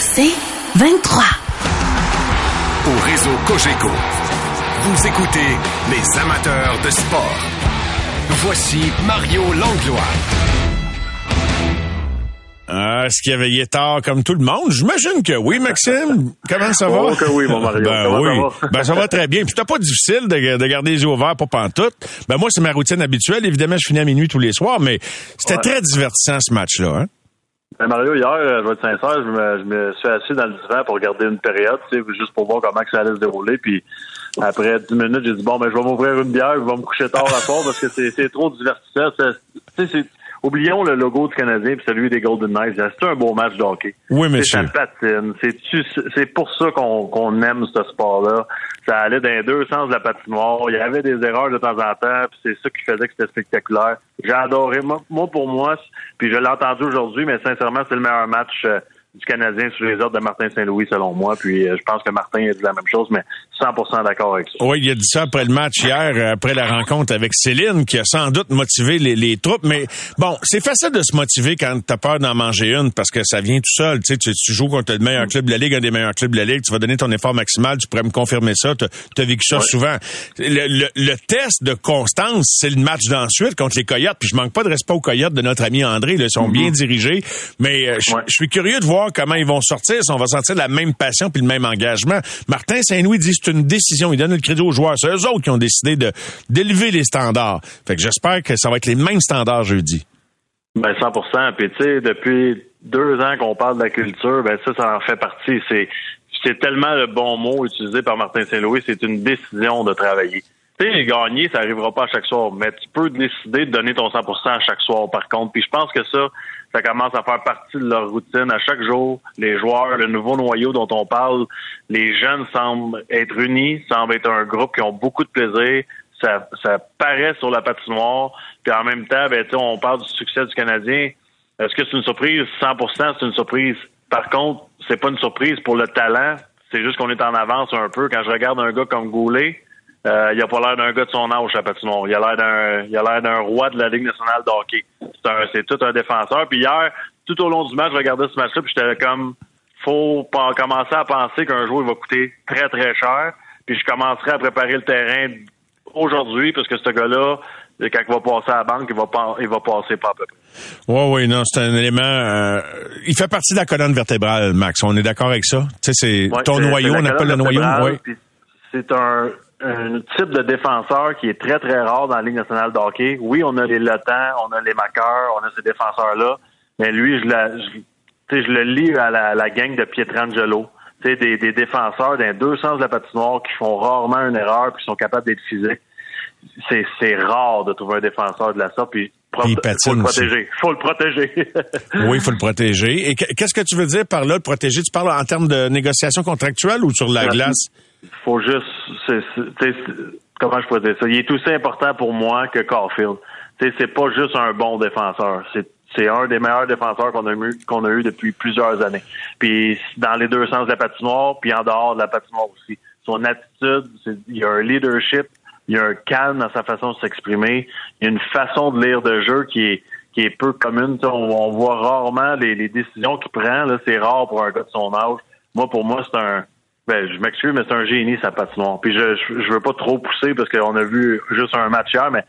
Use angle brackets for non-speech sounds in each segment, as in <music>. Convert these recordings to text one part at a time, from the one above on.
C'est 23. Au réseau Cogeco, vous écoutez les amateurs de sport. Voici Mario Langlois. Ah, Est-ce qu'il réveillé tard comme tout le monde? J'imagine que oui, Maxime. Comment ça va? Oh que oui, mon Mario. Ben Comment oui. ça va? Ben ça va très bien. Puis c'était pas difficile de, de garder les yeux ouverts pour pantoute. Ben moi, c'est ma routine habituelle. Évidemment, je finis à minuit tous les soirs, mais c'était Ouais. très divertissant ce match-là. Hein? Ben, Mario, hier, euh, je vais être sincère, je me, je me suis assis dans le divan pour regarder une période, tu sais, juste pour voir comment que ça allait se dérouler. Puis après 10 minutes, j'ai dit bon, ben je vais m'ouvrir une bière, je vais me coucher tard à soir parce que c'est trop divertissant. C'est- oublions le logo du Canadien puis celui des Golden Knights. C'est un beau match de hockey. Oui, C'est monsieur. ça patine. C'est c'est pour ça qu'on aime ce sport-là. Ça allait dans les deux sens de la patinoire. Il y avait des erreurs de temps en temps, puis c'est ça qui faisait que c'était spectaculaire. J'ai adoré. Moi, pour moi, puis je l'ai entendu aujourd'hui, mais sincèrement, c'est le meilleur match euh, du Canadien sous les ordres de Martin Saint-Louis, selon moi. Puis euh, je pense que Martin a dit la même chose, mais 100% d'accord avec ça. Oui, il a dit ça après le match hier, euh, après la rencontre avec Céline, qui a sans doute motivé les, les troupes. Mais bon, c'est facile de se motiver quand t'as peur d'en manger une parce que ça vient tout seul. Tu sais, tu, tu joues contre le meilleur club de la Ligue, un des meilleurs clubs de la Ligue. Tu vas donner ton effort maximal. Tu pourrais me confirmer ça. Tu as vécu ça souvent. Le, le- le test de constance, c'est le match d'ensuite contre les Coyotes. Puis je manque pas de respect aux Coyotes de notre ami André. Là, ils sont bien dirigés. Mais euh, je Ouais. je suis curieux de voir comment ils vont sortir, si on va sentir la même passion puis le même engagement. Martin Saint-Louis dit une décision. Il donne le crédit aux joueurs. C'est eux autres qui ont décidé de d'élever les standards. Fait que j'espère que ça va être les mêmes standards jeudi. Ben 100%. Puis tu sais, depuis deux ans qu'on parle de la culture, ben ça, ça en fait partie. C'est c'est tellement le bon mot utilisé par Martin Saint-Louis. C'est une décision de travailler. Tu sais, gagner, ça arrivera pas à chaque soir, mais tu peux décider de donner ton 100% à chaque soir, par contre. Puis je pense que ça, ça commence à faire partie de leur routine à chaque jour. Les joueurs, le nouveau noyau dont on parle, les jeunes semblent être unis, semblent être un groupe qui ont beaucoup de plaisir. Ça, ça paraît sur la patinoire. Puis en même temps, ben, on parle du succès du Canadien. Est-ce que c'est une surprise? 100%, c'est une surprise. Par contre, c'est pas une surprise pour le talent. C'est juste qu'on est en avance un peu. Quand je regarde un gars comme Goulet, euh, il a pas l'air d'un gars de son âge à patinoire. Il a l'air d'un, il a l'air d'un roi de la Ligue nationale de hockey. C'est, un- c'est tout un défenseur. Puis hier, tout au long du match, je regardais ce match-là, puis j'étais comme, faut pas commencer à penser qu'un joueur il va coûter très très cher. Puis je commencerai à préparer le terrain aujourd'hui, parce que ce gars-là, quand il va passer à la banque, il va, pas, il va passer pas à peu près. Oui, oui, non, c'est un élément. euh, il fait partie de la colonne vertébrale, Max. On est d'accord avec ça? Tu sais, c'est Ouais, ton noyau, on appelle le noyau. puis C'est un, un type de défenseur qui est très, très rare dans la Ligue nationale de hockey. Oui, on a les Lotans, on a les Maqueurs, on a ces défenseurs-là, mais lui, je, la, je, je le lis à la, la gang de Pietrangelo. Des, des défenseurs dans les deux sens de la patinoire qui font rarement une erreur puis qui sont capables d'être physiques. C'est, c'est rare de trouver un défenseur de la sorte, puis Il faut le aussi. protéger. Faut le protéger. <laughs> Oui, il faut le protéger. Et que- qu'est-ce que tu veux dire par là, le protéger? Tu parles en termes de négociation contractuelle ou sur la glace? Faut juste tu sais, c'est- comment je pourrais dire ça? Il est aussi important pour moi que Caulfield. C'est pas juste un bon défenseur. C'est un des meilleurs défenseurs qu'on a eu a eu depuis plusieurs années. Puis dans les deux sens de la patinoire puis en dehors de la patinoire aussi. Son attitude il y a un leadership il y a un calme dans sa façon de s'exprimer il y a une façon de lire de jeu qui est qui est peu commune. On, on voit rarement les, les décisions qu'il prend c'est rare pour un gars de son âge. Moi pour moi c'est un ben, je m'excuse, mais c'est un génie, sa patinoire. Puis je, je, je veux pas trop pousser parce qu'on a vu juste un match hier, mais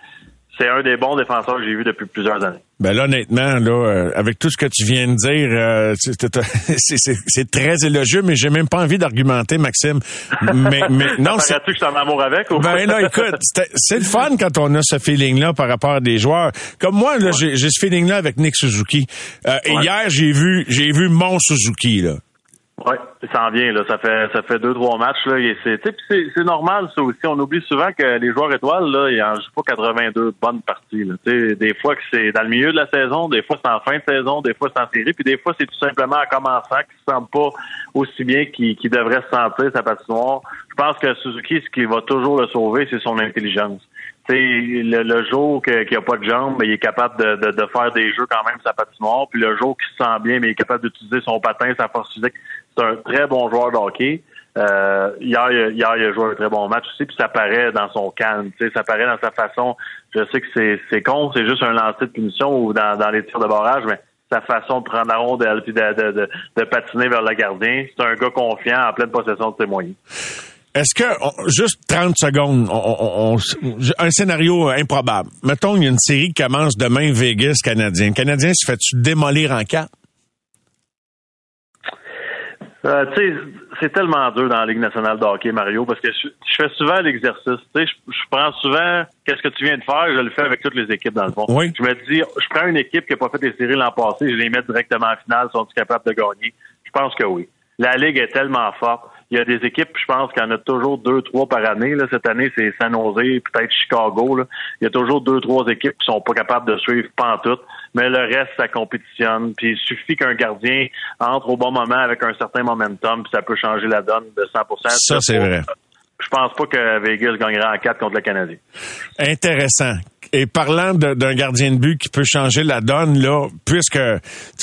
c'est un des bons défenseurs que j'ai vu depuis plusieurs années. Ben là, honnêtement, là, euh, avec tout ce que tu viens de dire, euh, c'est- <laughs> très élogieux, mais j'ai même pas envie d'argumenter, Maxime. Mais, mais <laughs> non, c'est. Paraît-tu que je suis en amour avec? Ou... Ben là, écoute, <laughs> c'est le fun quand on a ce feeling-là par rapport à des joueurs. Comme moi, là, j'ai j'ai ce feeling-là avec Nick Suzuki. Euh, Et hier, j'ai vu, j'ai vu mon Suzuki là. Oui, ça en vient, là. Ça fait ça fait deux, trois matchs, là. Et c'est, c'est, c'est normal, ça aussi. On oublie souvent que les joueurs étoiles, là, ils en jouent pas 82 bonnes parties, là. Des fois que c'est dans le milieu de la saison, des fois c'est en fin de saison, des fois c'est en série, puis des fois c'est tout simplement en commençant qu'il se sent pas aussi bien qu'il, qu'il devrait se sentir, sa patinoire. Je pense que Suzuki, ce qui va toujours le sauver, c'est son intelligence. Tu sais, le, le jour qu'il n'y a pas de jambes, il est capable de, de, de faire des jeux quand même sa patinoire. Puis le jour qu'il se sent bien, mais il est capable d'utiliser son patin, sa force physique. C'est un très bon joueur de hockey. Euh, hier, hier, il a joué un très bon match aussi, puis ça paraît dans son calme, ça paraît dans sa façon. Je sais que c'est, c'est con, c'est juste un lancer de punition ou dans, dans les tirs de barrage, mais sa façon de prendre la rondelle puis de, de, patiner vers le gardien. C'est un gars confiant en pleine possession de ses moyens. Est-ce que, juste 30 secondes, un scénario improbable. Mettons, il y a une série qui commence demain, Vegas, Canadien. Le Canadien se fait-tu démolir en quatre? Euh, tu sais, c'est tellement dur dans la Ligue nationale de hockey, Mario, parce que je, fais souvent l'exercice. Tu sais, je, prends souvent qu'est-ce que tu viens de faire, je le fais avec toutes les équipes dans le fond. Oui. Je me dis, je prends une équipe qui n'a pas fait les séries l'an passé, je les mets directement en finale, sont-ils capables de gagner? Je pense que oui. La Ligue est tellement forte il y a des équipes, je pense qu'il y en a toujours deux, trois par année. Là. Cette année, c'est San Jose, peut-être Chicago. Là. Il y a toujours deux, trois équipes qui sont pas capables de suivre tout. Mais le reste, ça compétitionne. Puis il suffit qu'un gardien entre au bon moment avec un certain momentum, puis ça peut changer la donne de 100 Ça, c'est vrai je pense pas que Vegas gagnera en 4 contre le Canadien. Intéressant. Et parlant d'un gardien de but qui peut changer la donne, là, puisque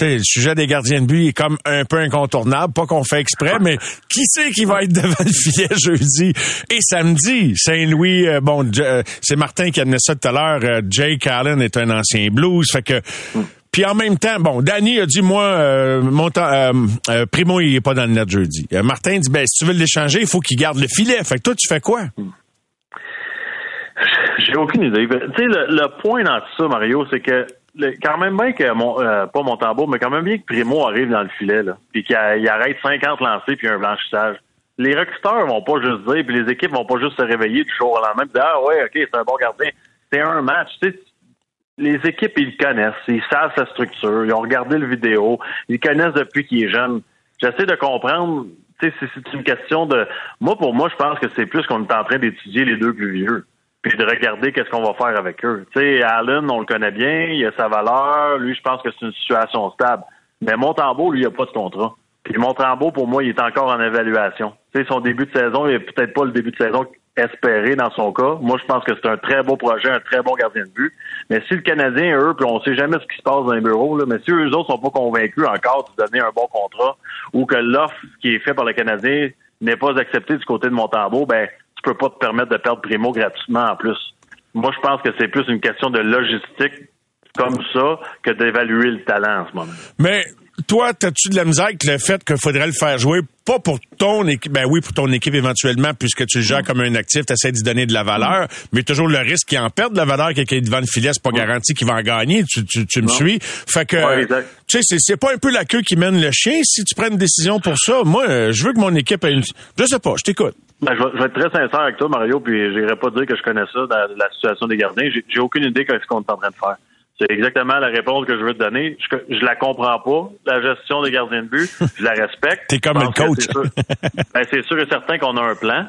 le sujet des gardiens de but est comme un peu incontournable, pas qu'on fait exprès, mais qui sait qui va être devant le filet <laughs> jeudi et samedi? Saint-Louis, euh, bon, euh, c'est Martin qui a amené ça tout à l'heure, euh, Jake est un ancien blues, fait que puis en même temps, bon, Danny a dit moi, euh, mon euh, euh, Primo il est pas dans le net jeudi. Euh, Martin dit ben si tu veux l'échanger, il faut qu'il garde le filet. Fait que toi tu fais quoi? J'ai aucune idée. Tu sais le, point dans tout ça, Mario, c'est que quand même bien que mon pas mon tambour, mais quand même bien que Primo arrive dans le filet là, puis qu'il arrête 50 lancés puis un blanchissage. Les recruteurs vont pas juste dire, puis les équipes vont pas juste se réveiller du jour au lendemain, dire ah ouais ok c'est un bon gardien. C'est un match. Tu sais, les équipes, ils le connaissent. Ils savent sa structure. Ils ont regardé le vidéo. Ils le connaissent depuis qu'il est jeune. J'essaie de comprendre. Tu sais, c'est une question de. Moi, pour moi, je pense que c'est plus qu'on est en train d'étudier les deux plus vieux. Puis de regarder qu'est-ce qu'on va faire avec eux. Tu sais, Allen, on le connaît bien. Il a sa valeur. Lui, je pense que c'est une situation stable. Mais Montembeau, lui, il a pas de contrat. Puis Montembeau, pour moi, il est encore en évaluation. Tu sais, son début de saison, il n'est peut-être pas le début de saison espérer dans son cas. Moi, je pense que c'est un très beau projet, un très bon gardien de but. Mais si le Canadien, eux, puis on sait jamais ce qui se passe dans les bureaux, là, mais si eux autres sont pas convaincus encore de donner un bon contrat ou que l'offre qui est faite par le Canadien n'est pas acceptée du côté de Montembeau, ben tu peux pas te permettre de perdre Primo gratuitement en plus. Moi, je pense que c'est plus une question de logistique comme ça que d'évaluer le talent en ce moment. Mais toi, as-tu de la misère avec le fait qu'il faudrait le faire jouer, pas pour ton équipe, ben oui, pour ton équipe éventuellement, puisque tu le gères comme un actif, tu essaies d'y donner de la valeur, mais toujours le risque qu'il en perde de la valeur, quelqu'un est devant le filet, c'est pas garanti qu'il va en gagner, tu, tu, me suis? Fait que, tu sais, c'est pas un peu la queue qui mène le chien si tu prends une décision pour ça. Moi, euh, je veux que mon équipe ait une... Je sais pas, je t'écoute. Ben, je, vais, être très sincère avec toi, Mario, puis j'irai pas dire que je connais ça dans la situation des gardiens. J'ai aucune idée de ce qu'on est en train de faire. C'est exactement la réponse que je veux te donner. Je, je la comprends pas, la gestion des gardiens de but. Je la respecte. <laughs> T'es comme un coach. <laughs> Ben, c'est sûr. et certain qu'on a un plan.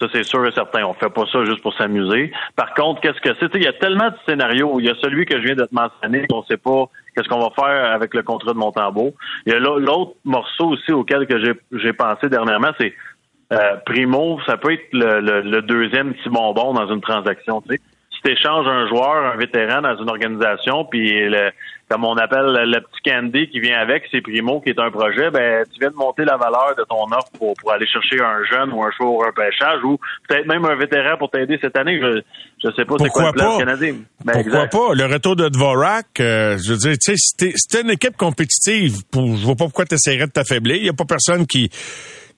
Ça, c'est sûr et certain. On fait pas ça juste pour s'amuser. Par contre, qu'est-ce que c'est? Il y a tellement de scénarios. Il y a celui que je viens de te mentionner qu'on sait pas qu'est-ce qu'on va faire avec le contrat de Montembeau. Il y a l'autre morceau aussi auquel que j'ai pensé dernièrement, c'est euh, Primo, ça peut être le, le, deuxième petit bonbon dans une transaction. Tu sais échanges un joueur, un vétéran dans une organisation, puis le, comme on appelle le, petit candy qui vient avec, c'est Primo qui est un projet, ben tu viens de monter la valeur de ton offre pour, pour aller chercher un jeune ou un joueur ou un pêchage ou peut-être même un vétéran pour t'aider cette année. Je je sais pas c'est quoi le plan canadien. Ben, Pourquoi pas? Le retour de Dvorak, euh, je veux dire, tu sais, c'était une équipe compétitive. Pour, je vois pas pourquoi tu essaierais de t'affaiblir. Il y a pas personne qui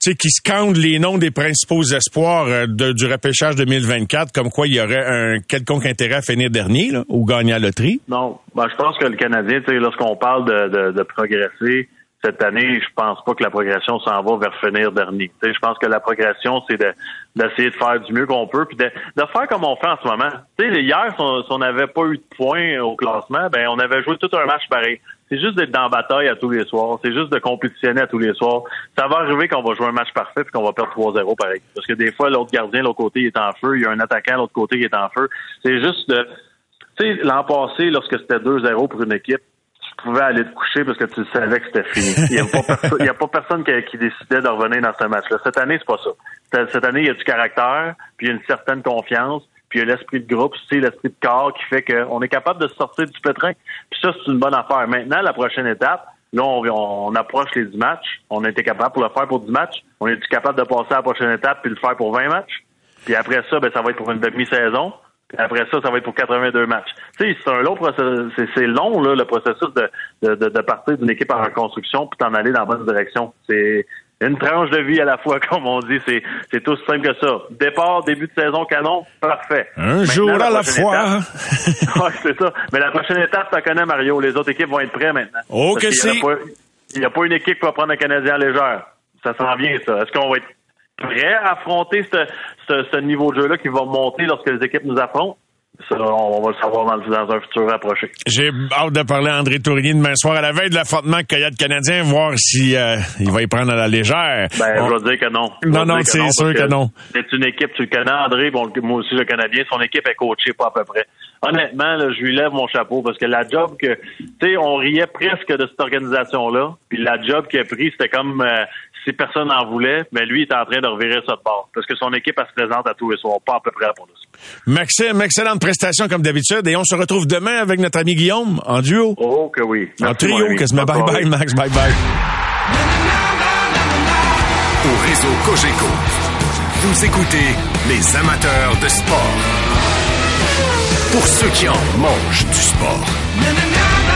tu sais, qui scandent les noms des principaux espoirs euh, du repêchage 2024, comme quoi il y aurait un quelconque intérêt à finir dernier là, ou gagner à la loterie? Non. Ben, je pense que le Canadien, lorsqu'on parle de, de, progresser, cette année, je pense pas que la progression s'en va vers finir dernier. Tu sais, je pense que la progression, c'est d'essayer de, faire du mieux qu'on peut, puis de, de, faire comme on fait en ce moment. Tu sais, hier, si on n'avait pas eu de points au classement, ben on avait joué tout un match pareil. C'est juste d'être dans la bataille à tous les soirs. C'est juste de compétitionner à tous les soirs. Ça va arriver qu'on va jouer un match parfait puis qu'on va perdre 3-0 pareil. Parce que des fois, l'autre gardien, l'autre côté, il est en feu. Il y a un attaquant, l'autre côté, qui est en feu. C'est juste de... Tu sais, l'an passé, lorsque c'était 2-0 pour une équipe, tu pouvais aller te coucher parce que tu savais que c'était fini. Il n'y a, pas, <laughs> a pas personne qui, qui, décidait de revenir dans ce match-là. Cette année, c'est pas ça. Cette année, il y a du caractère, puis il y a une certaine confiance puis il y a l'esprit de groupe, c'est l'esprit de corps qui fait qu'on est capable de sortir du pétrin. Puis ça, c'est une bonne affaire. Maintenant, la prochaine étape, là, on, approche les 10 matchs. On a été capable pour le faire pour 10 matchs. On est capable de passer à la prochaine étape puis le faire pour 20 matchs? Puis après ça, ben, ça va être pour une demi-saison. après ça, ça va être pour 82 matchs. Tu sais, c'est un long processus. C'est long, là, le processus de, de, de partir d'une équipe en reconstruction puis t'en aller dans la bonne direction. C'est une tranche de vie à la fois, <laughs> comme on dit. C'est, c'est tout simple que ça. Départ, début de saison canon, parfait. Un jour à la, fois. <laughs> c'est ça. Mais la prochaine étape, tu connais, Mario. Les autres équipes vont être prêtes maintenant. Ok, c'est. Il n'y a, pas une équipe qui va prendre un Canadien légère. Ça s'en vient, ça. Est-ce qu'on va être prêt à affronter ce, ce, ce niveau de jeu-là qui va monter lorsque les équipes nous affrontent? Ça, on va le savoir dans, dans un futur rapproché. J'ai hâte de parler à André Tourigny demain soir à la veille de l'affrontement Coyote canadien, voir si euh, il va y prendre à la légère. Ben, je vais dire que non. Non, non, c'est sûr que, non. C'est une équipe, tu le connais, André, bon, moi aussi le Canadien, son équipe est coachée pas à peu près. Honnêtement, là, je lui lève mon chapeau parce que la job que, tu sais, on riait presque de cette organisation-là, puis la job qu'il a pris, c'était comme euh, si personne n'en voulait, mais lui, il est en train de revirer ça de bord. Parce que son équipe, elle se présente à tous les soirs, pas à peu près pour nous. Maxime, excellente prestation comme d'habitude. Et on se retrouve demain avec notre ami Guillaume en duo. Oh, que oui. en trio, que Bye bye, Max. Bye bye. Au réseau Cogeco, vous écoutez les amateurs de sport. Pour ceux qui en mangent du sport.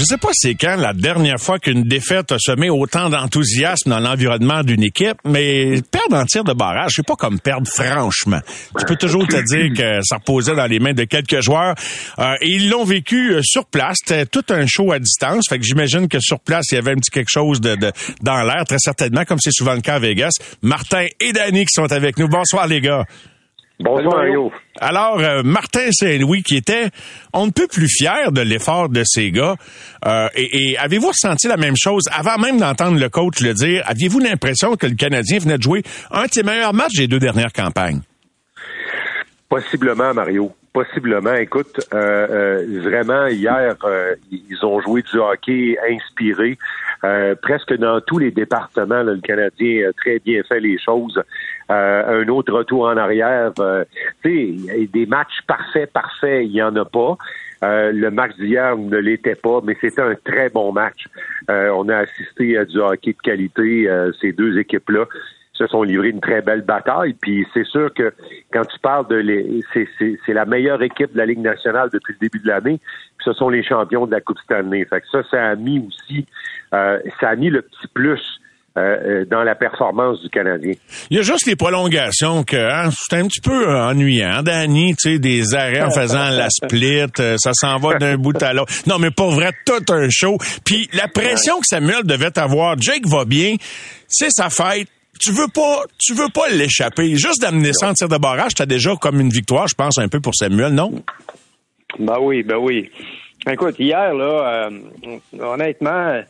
Je sais pas c'est quand la dernière fois qu'une défaite a semé autant d'enthousiasme dans l'environnement d'une équipe, mais perdre en tir de barrage, c'est pas comme perdre franchement. Tu peux toujours te dire que ça reposait dans les mains de quelques joueurs. Euh, et ils l'ont vécu euh, sur place. C'était tout un show à distance. Fait que j'imagine que sur place, il y avait un petit quelque chose de, dans l'air, très certainement, comme c'est souvent le cas à Vegas. Martin et Danny qui sont avec nous. Bonsoir les gars. Bonsoir, Mario. Alors, euh, Martin Saint-Louis, qui était on ne peut plus fier de l'effort de ces gars, euh, et, avez-vous ressenti la même chose? Avant même d'entendre le coach le dire? Aviez-vous l'impression que le Canadien venait de jouer un de ses meilleurs matchs des deux dernières campagnes? Possiblement, Mario. Possiblement. Écoute, euh, vraiment, hier, ils ont joué du hockey inspiré. Presque dans tous les départements, le Canadien a très bien fait les choses. Euh, un autre retour en arrière. Euh, des matchs parfaits, parfaits, il n'y en a pas. Euh, le match d'hier ne l'était pas, mais c'était un très bon match. on a assisté à du hockey de qualité. ces deux équipes-là se sont livrées une très belle bataille. Puis c'est sûr que quand tu parles de les, c'est, la meilleure équipe de la Ligue nationale depuis le début de l'année. ce sont les champions de la Coupe Stanley. Fait que ça, ça a mis aussi, ça a mis le petit plus euh, euh, dans la performance du Canadien. Il y a juste les prolongations que hein, c'est un petit peu euh, ennuyant. Danny, tu sais, des arrêts en faisant la split, ça s'en va d'un bout à l'autre. Non, mais pas vrai, tout un show. Puis la pression que Samuel devait avoir, Jake va bien, c'est sa fête. Tu veux pas, tu veux pas l'échapper. Juste d'amener ça en tir de barrage, t'as déjà comme une victoire, je pense, un peu pour Samuel, non? Ben oui, ben oui. Écoute, hier, là, honnêtement,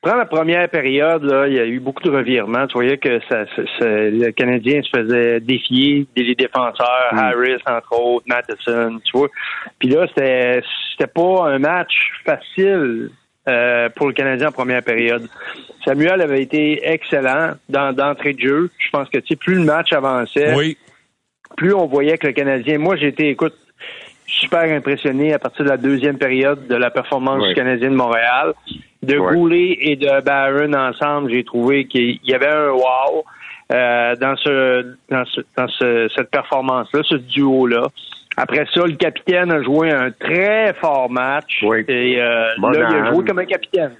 Prends la première période, là, il y a eu beaucoup de revirements. Tu voyais que ça, le Canadien se faisait défier des défenseurs, mm. Harris entre autres, Matheson, tu vois. Puis là, c'était pas un match facile euh, pour le Canadien en première période. Samuel avait été excellent dans d'entrée de jeu. Je pense que plus le match avançait, plus on voyait que le Canadien. Moi, j'ai été, écoute, super impressionné à partir de la deuxième période de la performance du Canadien de Montréal de Goulet et de Barron ensemble, j'ai trouvé qu'il y avait un wow euh, dans ce dans, ce, dans ce, cette performance-là, ce duo-là. Après ça, le capitaine a joué un très fort match. Et euh, là, il a joué comme un capitaine.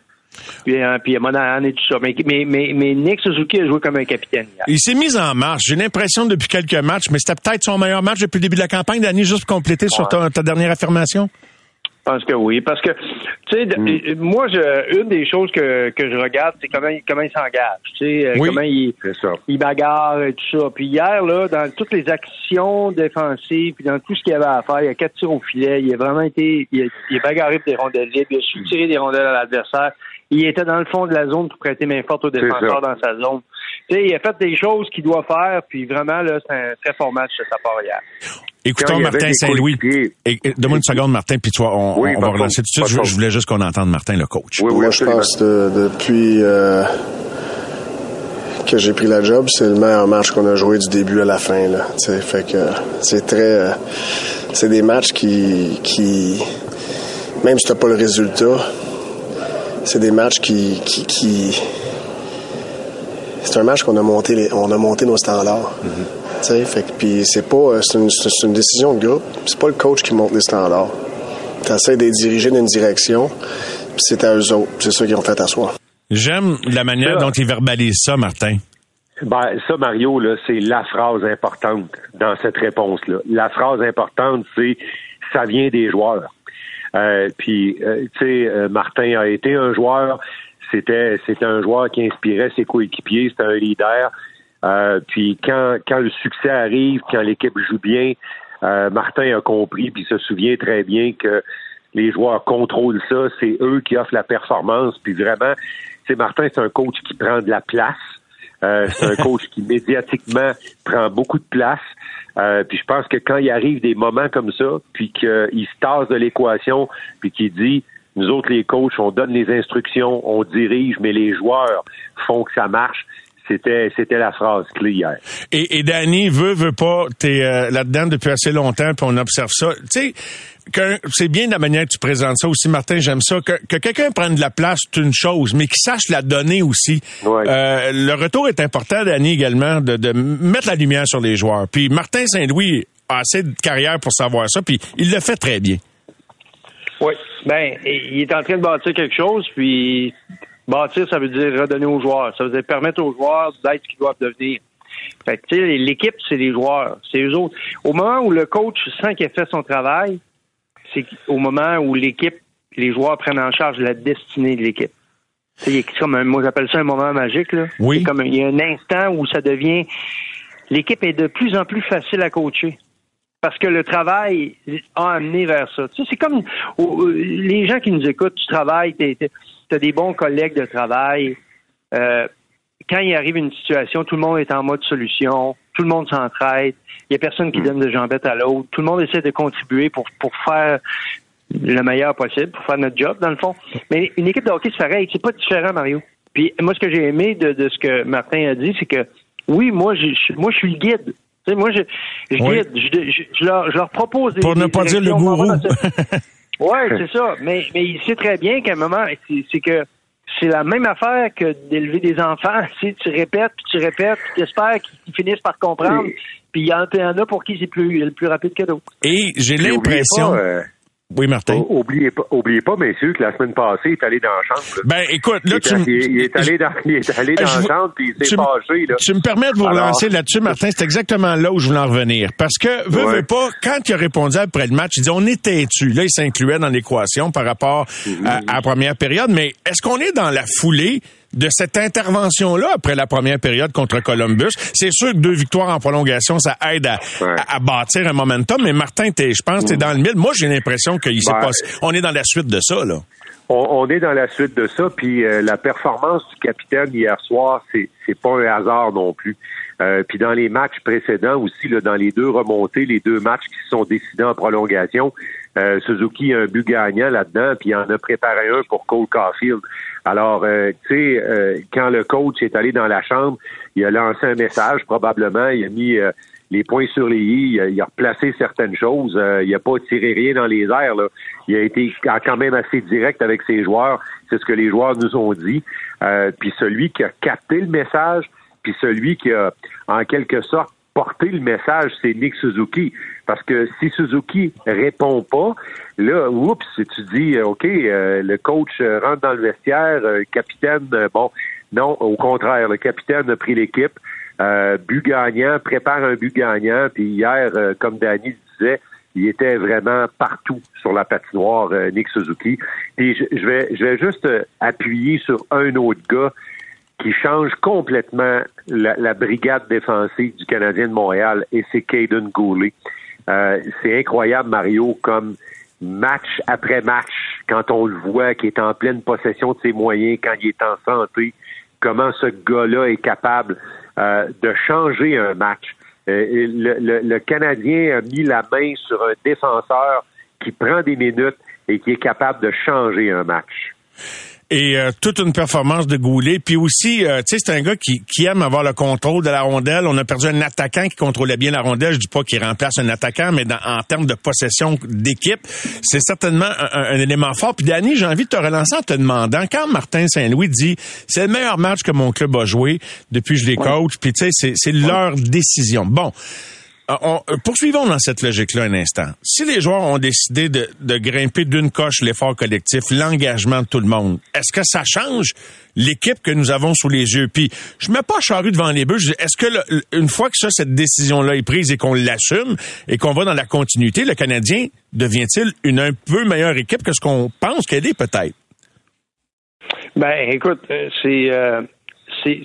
Puis, euh, puis Monahan et tout ça. Mais, mais, mais, mais, Nick Suzuki a joué comme un capitaine. Il s'est mis en marche. J'ai l'impression depuis quelques matchs, mais c'était peut-être son meilleur match depuis le début de la campagne, Danny, juste pour compléter sur ta, ta dernière affirmation? Je pense que oui, parce que tu sais, mm. moi, je, une des choses que, que je regarde, c'est comment, comment il s'engage, tu sais, euh, comment il, il bagarre et tout ça. Puis hier, là, dans toutes les actions défensives, puis dans tout ce qu'il y avait à faire, il y a quatre tirs au filet, il a vraiment été, il a, il a bagarré des rondelles libres, il a su tirer des rondelles à l'adversaire. Il était dans le fond de la zone pour prêter main forte aux défenseurs dans sa zone. Tu sais, il a fait des choses qu'il doit faire, puis vraiment, là, c'est un très fort match de sa part hier. Écoutons Martin Saint-Louis. Donne-moi une seconde, Martin, puis toi, on, on va relancer tout de suite. Je, voulais juste qu'on entende Martin, le coach. Oui, Moi, je pense que depuis euh, que j'ai pris la job, c'est le meilleur match qu'on a joué du début à la fin. Là, fait que c'est très, euh, c'est des matchs qui, qui, même si t'as pas le résultat, c'est des matchs qui, qui, qui... c'est un match qu'on a monté les, on a monté nos standards. Tu sais, fait que puis c'est pas c'est une, c'est une décision de groupe. C'est pas le coach qui monte les standards. Tu essaies de les diriger dans une direction, puis c'est à eux autres. C'est ça qu'ils ont fait à soi. J'aime la manière Ça. dont il verbalise ça, Martin. Ben, ça, Mario, là, c'est la phrase importante dans cette réponse-là. La phrase importante, c'est ça vient des joueurs. Euh, puis, euh, tu sais, euh, Martin a été un joueur. C'était, c'était un joueur qui inspirait ses coéquipiers. C'était un leader. Euh, puis quand, quand le succès arrive, quand l'équipe joue bien, euh, Martin a compris puis se souvient très bien que les joueurs contrôlent ça. C'est eux qui offrent la performance. Puis vraiment, c'est Martin, c'est un coach qui prend de la place. Euh, c'est un <laughs> coach qui médiatiquement prend beaucoup de place. Euh, puis je pense que quand il arrive des moments comme ça, puis qu'il se tasse de l'équation, puis qu'il dit nous autres les coachs, on donne les instructions, on dirige, mais les joueurs font que ça marche. C'était c'était la phrase clé hier. Et, et Danny veut, veut pas, t'es euh, là-dedans depuis assez longtemps, puis on observe ça. Tu sais, c'est bien la manière que tu présentes ça aussi, Martin, j'aime ça. Que, que quelqu'un prenne de la place, c'est une chose, mais qu'il sache la donner aussi. Ouais. Euh, le retour est important, Danny, également, de, de mettre la lumière sur les joueurs. Puis Martin Saint-Louis a assez de carrière pour savoir ça, puis il le fait très bien. Oui. Ben, il est en train de bâtir quelque chose, puis bâtir, ça veut dire redonner aux joueurs. Ça veut dire permettre aux joueurs d'être ce qu'ils doivent devenir. Fait que, tu sais, l'équipe, c'est les joueurs. C'est eux autres. Au moment où le coach sent qu'il a fait son travail, c'est au moment où l'équipe, les joueurs prennent en charge la destinée de l'équipe. A comme un, moi, j'appelle ça un moment magique, là. Oui. C'est comme, il y a un instant où ça devient, l'équipe est de plus en plus facile à coacher parce que le travail a amené vers ça. Tu sais, c'est comme oh, les gens qui nous écoutent, tu travailles, tu as des bons collègues de travail. Euh, quand il arrive une situation, tout le monde est en mode solution, tout le monde s'entraide, il n'y a personne qui donne de jambette à l'autre, tout le monde essaie de contribuer pour, pour faire le meilleur possible, pour faire notre job, dans le fond. Mais une équipe de hockey, c'est pareil, c'est pas différent, Mario. Puis moi, ce que j'ai aimé de, de ce que Martin a dit, c'est que oui, moi, je, je- moi, je suis le guide. Tu sais, moi, je, je Oui. guide, je, je- je leur, je leur propose des Pour ne pas dire le gourou. <laughs> Oui, c'est ça. Mais, mais il sait très bien qu'à un moment, c'est que c'est la même affaire que d'élever des enfants. <laughs> Tu, sais, tu répètes, puis tu répètes, puis tu espères qu'ils finissent par comprendre. Puis il y en a pour qui c'est plus, le plus rapide que d'autres. Et j'ai l'impression... Oui, Martin? o- oubliez pas, oubliez pas, messieurs, que la semaine passée, il est allé dans la chambre. là. Ben, écoute, là, il, tu est, me- il- est allé dans, il est allé dans la chambre, puis il s'est fâché. Là. Tu me permets de vous Alors- relancer là-dessus, Martin. C'est exactement là où je voulais en revenir. Parce que, veut, Ouais. veut pas, quand il a répondu après le match, il dit on était tu. Là, il s'incluait dans l'équation par rapport à, à la première période. Mais est-ce qu'on est dans la foulée? De cette intervention-là après la première période contre Columbus? C'est sûr que deux victoires en prolongation, ça aide à, Ouais. à- à bâtir un momentum. Mais Martin, t'es- je pense que tu es dans le mille. Moi, j'ai l'impression qu'il s'est Ben, passé. On est dans la suite de ça, là. On, on est dans la suite de ça, puis euh, la performance du capitaine hier soir, c'est c'est pas un hasard non plus. Euh, puis dans les matchs précédents aussi, là, dans les deux remontées, les deux matchs qui se sont décidés en prolongation, euh, Suzuki a un but gagnant là-dedans, puis il en a préparé un pour Cole Caulfield. Alors, euh, tu sais, euh, quand le coach est allé dans la chambre, il a lancé un message probablement, il a mis euh, les points sur les i, il a, il replacé certaines choses, il a pas tiré rien dans les airs. Là. Il a été quand même assez direct avec ses joueurs, c'est ce que les joueurs nous ont dit. Puis celui qui a capté le message, puis celui qui a en quelque sorte porté le message, c'est Nick Suzuki. Parce que si Suzuki répond pas, là, oups, tu dis, euh, OK, euh, le coach euh, rentre dans le vestiaire, euh, capitaine, bon, non, au contraire, le capitaine a pris l'équipe, but gagnant, prépare un but gagnant, puis hier, comme Danny disait, il était vraiment partout sur la patinoire, Nick Suzuki. Puis je, vais, je vais juste appuyer sur un autre gars qui change complètement la, la brigade défensive du Canadien de Montréal, et c'est Caden Goulet. Euh, c'est incroyable, Mario, comme match après match, quand on le voit qui est en pleine possession de ses moyens, quand il est en santé, comment ce gars-là est capable euh, de changer un match. Euh, le, le- le Canadien a mis la main sur un défenseur qui prend des minutes et qui est capable de changer un match. Et euh, toute une performance de Goulet. Puis aussi, euh, tu sais, c'est un gars qui, qui aime avoir le contrôle de la rondelle. On a perdu un attaquant qui contrôlait bien la rondelle. Je dis pas qu'il remplace un attaquant, mais dans, en termes de possession d'équipe, c'est certainement un, un, élément fort. Puis Danny, j'ai envie de te relancer en te demandant, quand Martin Saint-Louis dit c'est le meilleur match que mon club a joué depuis que je les coach, puis tu sais, c'est, c'est leur décision. Bon. Euh, euh, poursuivons dans cette logique-là un instant. Si les joueurs ont décidé de, grimper d'une coche l'effort collectif, l'engagement de tout le monde, est-ce que ça change l'équipe que nous avons sous les yeux? Puis, je mets pas charrue devant les bœufs. Est-ce que une fois que ça, cette décision-là est prise et qu'on l'assume et qu'on va dans la continuité, le Canadien devient-il une un peu meilleure équipe que ce qu'on pense qu'elle est peut-être? Ben, écoute, euh, c'est c'est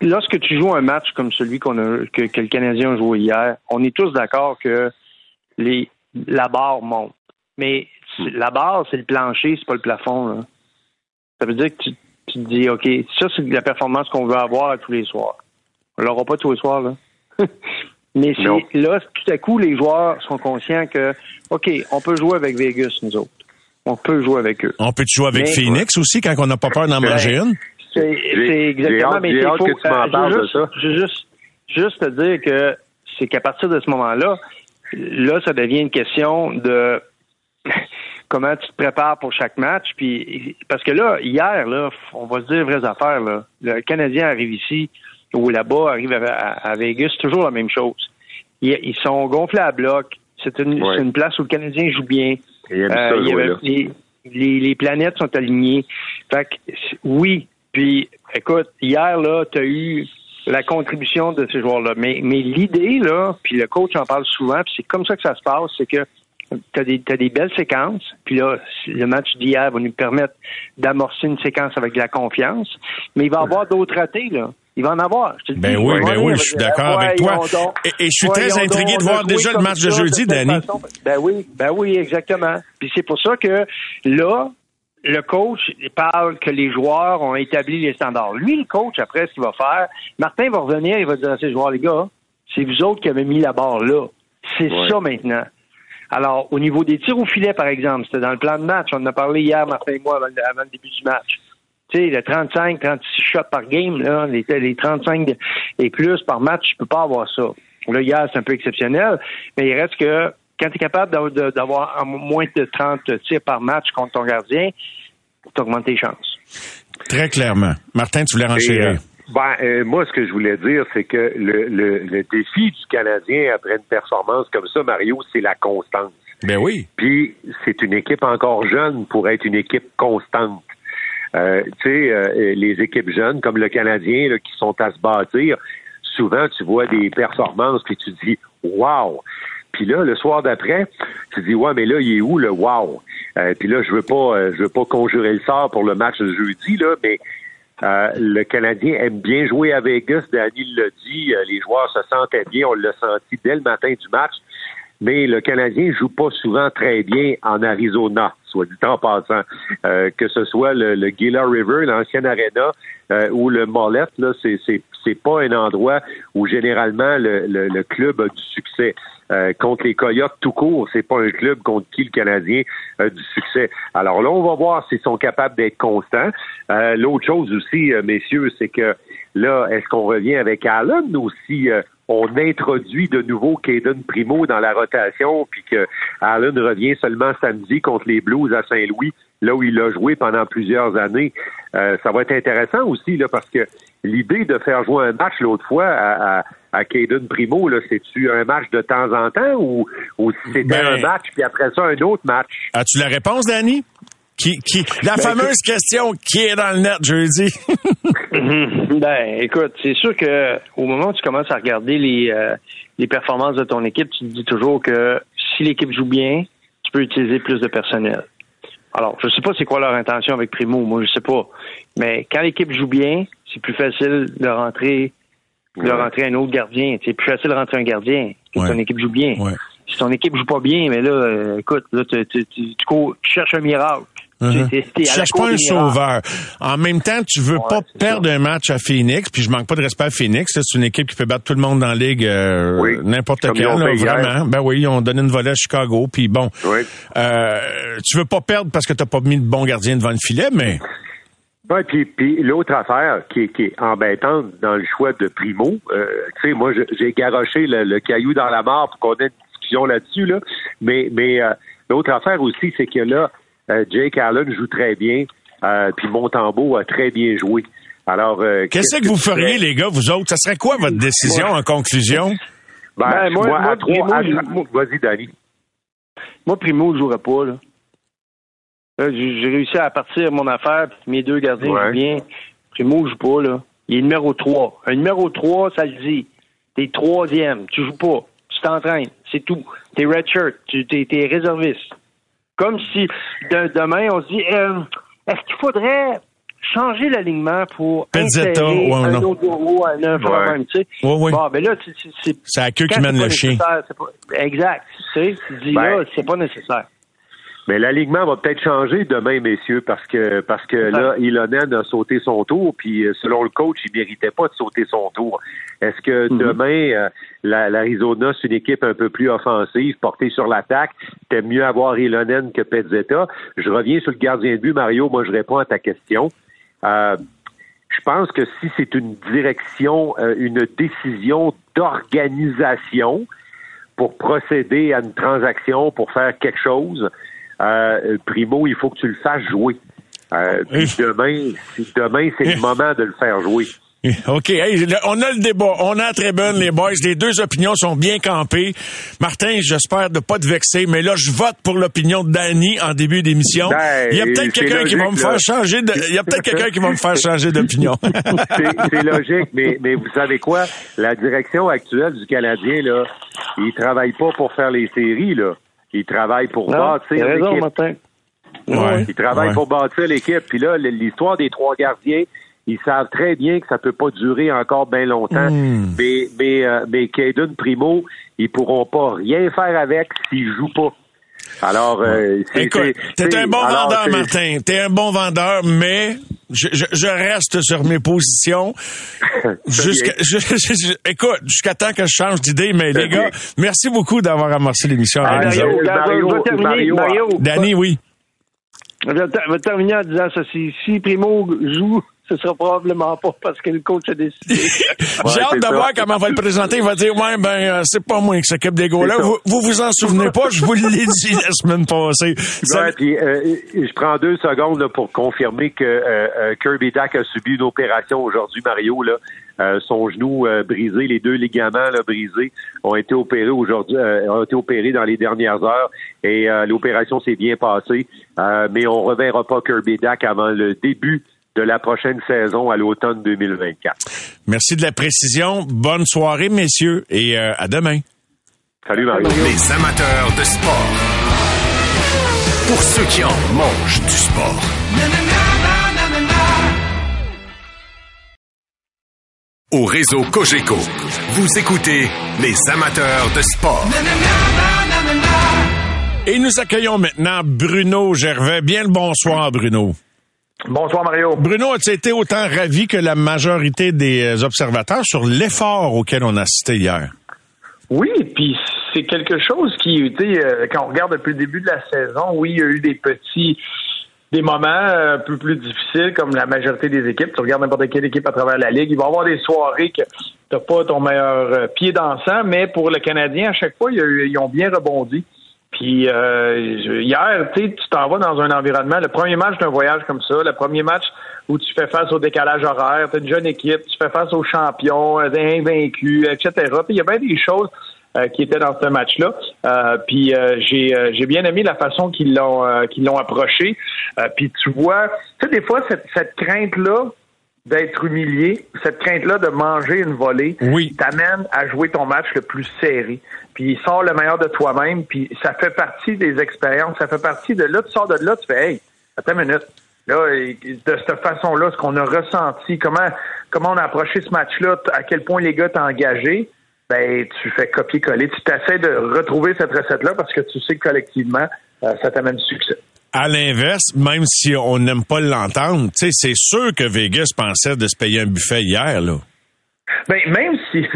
lorsque tu joues un match comme celui qu'on a que, le Canadien a joué hier, on est tous d'accord que les la barre monte. Mais la barre, c'est le plancher, c'est pas le plafond. Ça veut dire que tu, te dis, OK, ça, c'est la performance qu'on veut avoir tous les soirs. On l'aura pas tous les soirs, là. <laughs> Mais là, tout à coup, les joueurs sont conscients que, OK, on peut jouer avec Vegas, nous autres. On peut jouer avec eux. On peut jouer avec Phoenix aussi quand on n'a pas peur d'en ben, manger une? C'est exactement, mais il faut, que tu m'en euh, parles de ça. Juste, juste te dire que c'est qu'à partir de ce moment-là, là, ça devient une question de <laughs> comment tu te prépares pour chaque match. Puis parce que là, hier, là, on va se dire vraies affaires. Là. Le Canadien arrive ici ou là-bas arrive à, Vegas, c'est toujours la même chose. Ils, sont gonflés à bloc. C'est une, une, place où le Canadien joue bien. Euh, les, les, les, planètes sont alignées. Fait que, oui, puis, écoute, hier, là, tu as eu la contribution de ces joueurs-là. Mais, mais l'idée, là, puis le coach en parle souvent, puis c'est comme ça que ça se passe, c'est que tu as des, des belles séquences, puis là, le match d'hier va nous permettre d'amorcer une séquence avec de la confiance, mais il va y avoir d'autres ratés, là. Il va en avoir. Je ben oui, ben oui, je suis d'accord avec toi. Et, je suis très intrigué de voir déjà le match de jeudi, Danny. Ben oui, ben oui, exactement. Puis c'est pour ça que là, le coach parle que les joueurs ont établi les standards. Lui, le coach, après, ce qu'il va faire, Martin va revenir, il va dire à ses joueurs, les gars, c'est vous autres qui avez mis la barre là. C'est ça maintenant. Alors, au niveau des tirs au filet, par exemple, c'était dans le plan de match. On en a parlé hier, Martin et moi, avant, le début du match. Tu sais, le 35, 36 shots par game, là, les, les 35 et plus par match, tu peux pas avoir ça. Là, hier, c'est un peu exceptionnel, mais il reste que quand tu es capable d'avoir moins de 30 tirs par match contre ton gardien, tu augmentes tes chances. Très clairement. Martin, tu voulais renchérir. Euh, ben, euh, moi, ce que je voulais dire, c'est que le, le, défi du Canadien après une performance comme ça, Mario, c'est la constance. Ben oui. Puis, c'est une équipe encore jeune pour être une équipe constante. Euh, tu sais, les équipes jeunes, comme le Canadien, qui sont à se bâtir, souvent, tu vois des performances, puis tu dis, wow! Puis là, le soir d'après, tu dis ouais, mais là, il est où le wow? Euh, puis là, je veux pas, euh, je veux pas conjurer le sort pour le match de jeudi là, mais euh, le Canadien aime bien jouer à Vegas. Danny l'a dit, les joueurs se sentaient bien, on l'a senti dès le matin du match. Mais le Canadien joue pas souvent très bien en Arizona, soit du temps passant. que ce soit le, le Gila River, l'ancienne arena, ou le Mollet, là, c'est, c'est, c'est pas un endroit où généralement le, le club a du succès. Euh, contre les Coyotes tout court. C'est pas un club contre qui le Canadien a du succès. Alors là, on va voir s'ils sont capables d'être constants. Euh, l'autre chose aussi, euh, messieurs, c'est que là, est-ce qu'on revient avec Allen ou si on introduit de nouveau Caden Primo dans la rotation, puis que Allen revient seulement samedi contre les Blues à Saint-Louis, là où il a joué pendant plusieurs années. ça va être intéressant aussi, là, parce que l'idée de faire jouer un match l'autre fois à, à Caden Primo, là, c'est-tu un match de temps en temps ou, ou c'était ben, un match puis après ça un autre match? As-tu la réponse, Danny? Qui, qui, la ben, fameuse question qui est dans le net jeudi? <laughs> ben, écoute, c'est sûr que au moment où tu commences à regarder les, euh, les performances de ton équipe, tu te dis toujours que si l'équipe joue bien, tu peux utiliser plus de personnel. Alors, je sais pas c'est quoi leur intention avec Primo, moi je sais pas. Mais quand l'équipe joue bien, c'est plus facile de rentrer de rentrer un autre gardien. C'est plus facile de rentrer un gardien si ton équipe joue bien. Si ton équipe joue pas bien, mais là, euh, écoute, là, tu, tu, tu, cherches un miracle. Uh-huh. Tu cherches pas un sauveur. En même temps, tu veux pas perdre un match à Phoenix, puis je manque pas de respect à Phoenix. C'est une équipe qui peut battre tout le monde dans la ligue euh, n'importe quand, vraiment. Ben oui, ils ont donné une volée à Chicago, puis bon. Euh, tu veux pas perdre parce que t'as pas mis de bon gardien devant le filet, mais Oui, puis, puis l'autre affaire qui est, qui est embêtante dans le choix de Primo, euh, tu sais, moi, j'ai garoché le, le, caillou dans la mort pour qu'on ait une discussion là-dessus, là. Mais, mais euh, l'autre affaire aussi, c'est que là, Jake Allen joue très bien, euh, puis Montembeau a très bien joué. Alors, euh, qu'est-ce que vous feriez, les gars, vous autres? Ça serait quoi votre décision en conclusion? Ben, ben moi, moi, à trois, vas-y, Danny. Moi, Primo, je jouerais pas, là. J'ai réussi à partir mon affaire, puis mes deux gardiens jouent bien. Primo joue pas, là. Il est numéro 3. Un numéro 3, ça le dit. T'es troisième, tu joues pas. Tu t'entraînes, c'est tout. T'es redshirt, tu t'es, es réserviste. Comme si demain, on se dit, euh, est-ce qu'il faudrait changer l'alignement pour Pezzetta, insérer ouais, un non. autre euro, un neuf, Ouais. même, tu sais. Ouais, ouais. Bon, ben là, c'est... C'est la queue qui mène c'est le chien. pas- Exact. Tu sais, tu dis Ben, là, c'est pas nécessaire. Mais l'alignement va peut-être changer demain, messieurs, parce que parce que là, Ilonen a sauté son tour, puis euh, selon le coach, il méritait pas de sauter son tour. Est-ce que demain, euh, la- l'Arizona, c'est une équipe un peu plus offensive, portée sur l'attaque, t'aimes mieux avoir Ilonen que Pezzetta? Je reviens sur le gardien de but, Mario, moi je réponds à ta question. Euh, je pense que si c'est une direction, euh, une décision d'organisation pour procéder à une transaction, pour faire quelque chose, euh, Primo, il faut que tu le fasses jouer. Euh, puis demain, si demain, c'est le moment de le faire jouer. OK. Hey, on a le débat. On a la tribune, les boys. Les deux opinions sont bien campées. Martin, j'espère de pas te vexer, mais là, je vote pour l'opinion de Danny en début d'émission. Ben, il y a peut-être quelqu'un qui va me faire changer de, il y a peut-être quelqu'un qui va me faire changer d'opinion. <laughs> C'est c'est logique, mais, mais vous savez quoi? La direction actuelle du Canadien, là, il travaille pas pour faire les séries, là. Il travaille pour Non, bâtir l'équipe. Martin. Ouais. Il travaille Ouais. pour bâtir l'équipe. Puis là, l'histoire des trois gardiens, ils savent très bien que ça peut pas durer encore bien longtemps. Hmm. Mais, mais, euh, mais Caden Primo, ils pourront pas rien faire avec s'ils jouent pas. Alors, euh, c'est- Écoute, c'est- t'es un bon alors, vendeur, Martin. T'es un bon vendeur, mais je, je, je reste sur mes positions. <laughs> Jusqu'à, <laughs> je- je- je- écoute, jusqu'à temps que je change d'idée, mais les gars, merci beaucoup d'avoir amorcé l'émission. Ah, avec nous Mario, autres. Mario, Mario, terminer, Mario. Danny, oui. Je vais ter- je vais terminer en disant ça. Si, si Primo joue, ce sera probablement pas parce que le coach a décidé. <laughs> J'ai hâte de ça. voir comment on va le présenter. Il va dire, ouais, ben, euh, c'est pas moi qui s'occupe des gars-là. Vous, vous vous en souvenez pas? Je vous l'ai dit <laughs> la semaine passée. Ça- Ouais, puis euh, je prends deux secondes là, pour confirmer que euh, euh, Kirby Dack a subi une opération aujourd'hui, Mario. Là. Euh, son genou euh, brisé, les deux ligaments là, brisés ont été opérés aujourd'hui, euh, ont été opérés dans les dernières heures et euh, l'opération s'est bien passée. Euh, mais on reverra pas Kirby Dack avant le début de la prochaine saison à l'automne 2024. Merci de la précision. Bonne soirée, messieurs, et euh, à demain. Salut Mario. Les amateurs de sport. Pour ceux qui en mangent du sport. Au réseau Cogeco, vous écoutez les amateurs de sport. Et nous accueillons maintenant Bruno Gervais. Bien le bonsoir, Bruno. Bonsoir Mario. Bruno, as-tu été autant ravi que la majorité des euh, observateurs sur l'effort auquel on a assisté hier? Oui, puis c'est quelque chose qui, tu sais, euh, quand on regarde depuis le début de la saison, oui, il y a eu des petits, des moments euh, un peu plus difficiles comme la majorité des équipes. Tu regardes n'importe quelle équipe à travers la ligue, il va y avoir des soirées que t'as pas ton meilleur pied dans le sang, mais pour le Canadien, à chaque fois, ils ont bien rebondi. Puis euh, hier, tu t'en vas dans un environnement. Le premier match d'un voyage comme ça, le premier match où tu fais face au décalage horaire, tu une jeune équipe, tu fais face aux champions, euh, invaincus, etc. Puis il y a bien des choses euh, qui étaient dans ce match-là. Euh, puis euh, j'ai euh, j'ai bien aimé la façon qu'ils l'ont euh, qu'ils l'ont approché. Euh, puis tu vois, tu sais, des fois cette, cette crainte-là d'être humilié, cette crainte-là de manger une volée, Oui. t'amène à jouer ton match le plus serré. Puis il sort le meilleur de toi-même, puis ça fait partie des expériences, ça fait partie de là, tu sors de là, tu fais Hey, attends une minute. Là, de cette façon-là, ce qu'on a ressenti, comment comment on a approché ce match-là, à quel point les gars t'ont engagé, ben tu fais copier-coller. Tu t'essaies de retrouver cette recette-là parce que tu sais que collectivement, euh, ça t'amène du succès. À l'inverse, même si on n'aime pas l'entendre, tu sais, c'est sûr que Vegas pensait de se payer un buffet hier, là. Ben, même si,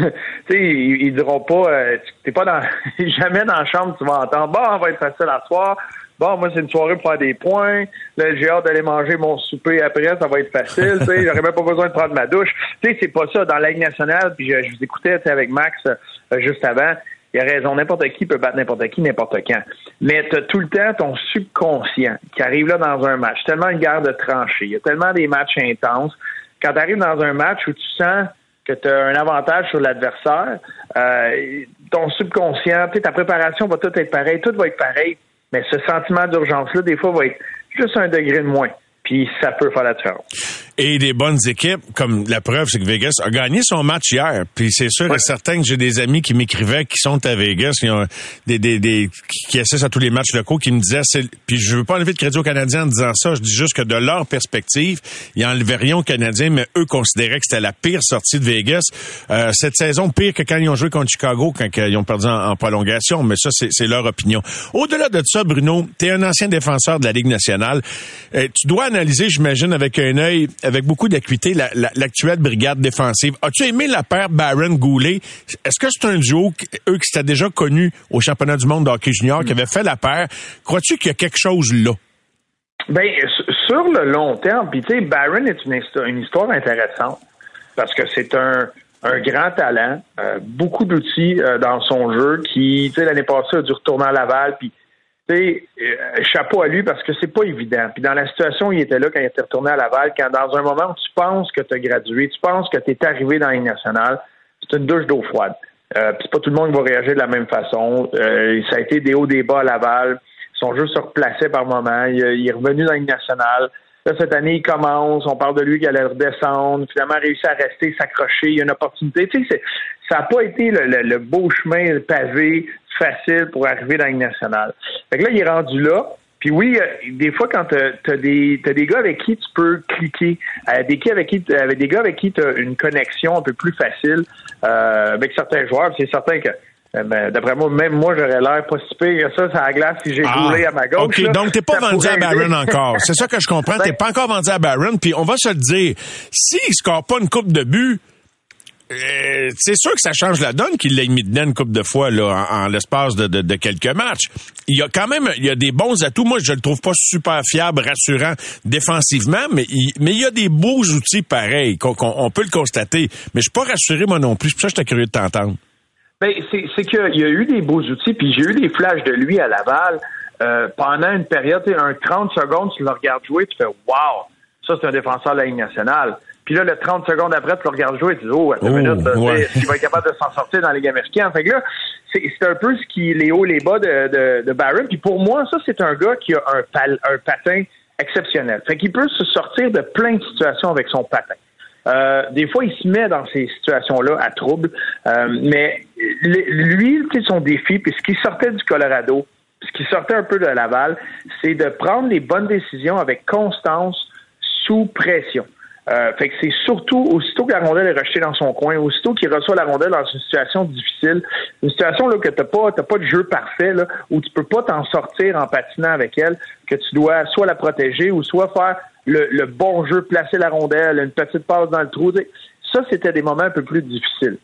tu sais, ils, ils diront pas, euh, t'es pas dans, <laughs> jamais dans la chambre, tu vas entendre, bon, on va être facile à soir. bon, moi, c'est une soirée pour faire des points. Là, j'ai hâte d'aller manger mon souper après, ça va être facile. tu sais, <laughs> j'aurais même pas besoin de prendre ma douche. Tu sais, c'est pas ça. Dans la Ligue nationale, puis je, je vous écoutais avec Max euh, juste avant, il a raison. N'importe qui peut battre n'importe qui, n'importe quand. Mais tu as tout le temps ton subconscient qui arrive là dans un match. Tellement une guerre de tranchées. Il y a tellement des matchs intenses. Quand tu arrives dans un match où tu sens que tu as un avantage sur l'adversaire, euh, ton subconscient, ta préparation va tout être pareil, tout va être pareil, mais ce sentiment d'urgence-là, des fois, va être juste un degré de moins. Puis ça peut faire la différence et des bonnes équipes, comme la preuve, c'est que Vegas a gagné son match hier. Puis c'est sûr et certain que j'ai des amis qui m'écrivaient qui sont à Vegas, qui ont des, des, des qui assistent à tous les matchs locaux, qui me disaient, puis je veux pas enlever de crédit aux Canadiens en disant ça, je dis juste que de leur perspective, ils enlevaient rien aux Canadiens, mais eux considéraient que c'était la pire sortie de Vegas. Euh, cette saison, pire que quand ils ont joué contre Chicago, quand ils ont perdu en, prolongation, mais ça, c'est leur opinion. Au-delà de ça, Bruno, tu es un ancien défenseur de la Ligue nationale. Euh, tu dois analyser, j'imagine, avec un œil avec beaucoup d'acuité l'actuelle brigade défensive. As-tu aimé la paire Baron-Goulet? Est-ce que c'est un duo, eux qui s'étaient déjà connus au championnat du monde de hockey junior, qui avaient fait la paire? Crois-tu qu'il y a quelque chose là? Ben, sur le long terme, puis tu sais, Barron est une, histoire intéressante parce que c'est un, grand talent, euh, beaucoup d'outils euh, dans son jeu qui, tu sais, l'année passée a dû retourner à Laval, puis sais, euh, chapeau à lui parce que c'est pas évident. Puis dans la situation où il était là quand il était retourné à Laval, quand dans un moment où tu penses que tu as gradué, tu penses que tu es arrivé dans les nationales, c'est une douche d'eau froide. Euh, puis pas tout le monde va réagir de la même façon. Euh, ça a été des hauts des bas à Laval. Ils sont juste se replaçaient par moment. Il, est revenu dans les nationales. Là, cette année, il commence. On parle de lui qui allait redescendre. Finalement, réussi à rester, s'accrocher. Il y a une opportunité. Tu ça n'a pas été le, le, beau chemin pavé facile pour arriver dans une nationale. Fait que là, il est rendu là. Puis oui, euh, des fois, quand tu as, des, des gars avec qui tu peux cliquer, euh, des, avec qui, avec des gars avec qui tu as une connexion un peu plus facile euh, avec certains joueurs, c'est certain que ben, d'après moi, même moi, j'aurais l'air pas si pire que ça, ça glace si j'ai ah, à ma gauche. OK, donc t'es pas vendu à Barron encore. C'est ça que je comprends. <laughs> T'es pas encore vendu à Barron. Puis on va se le dire, s'il score pas une coupe de but, euh, c'est sûr que ça change la donne qu'il l'ait mis dedans une couple de fois là, en, l'espace de, quelques matchs. Il y a quand même il y a des bons atouts. Moi, je le trouve pas super fiable, rassurant défensivement, mais il, mais il y a des beaux outils pareils qu'on, on peut le constater. Mais je suis pas rassuré moi non plus. C'est pour ça que j'étais curieux de t'entendre. Ben, c'est, c'est qu'il y a eu des beaux outils, puis j'ai eu des flashs de lui à Laval euh, pendant une période, un 30 secondes, tu le regardes jouer, tu fais Wow, ça c'est un défenseur de la Ligue nationale. Puis là, le 30 secondes après, tu le regardes jouer et tu dis, oh, attends une oh, minute, est-ce qu'il va être capable de s'en sortir dans les Ligue américaine? Fait que là, c'est un peu ce qui, les hauts, les bas de, de, de Barron. Puis pour moi, ça, c'est un gars qui a un, un patin exceptionnel. Fait qu'il peut se sortir de plein de situations avec son patin. Euh, des fois, il se met dans ces situations-là à trouble. Euh, mais lui, son défi, puis ce qui sortait du Colorado, ce qui sortait un peu de Laval, c'est de prendre les bonnes décisions avec constance sous pression. Euh, fait que c'est surtout, aussitôt que la rondelle est rejetée dans son coin, aussitôt qu'il reçoit la rondelle dans une situation difficile, une situation là, que tu n'as pas, pas de jeu parfait, là, où tu peux pas t'en sortir en patinant avec elle, que tu dois soit la protéger ou soit faire le, bon jeu, placer la rondelle, une petite passe dans le trou. Ça, c'était des moments un peu plus difficiles.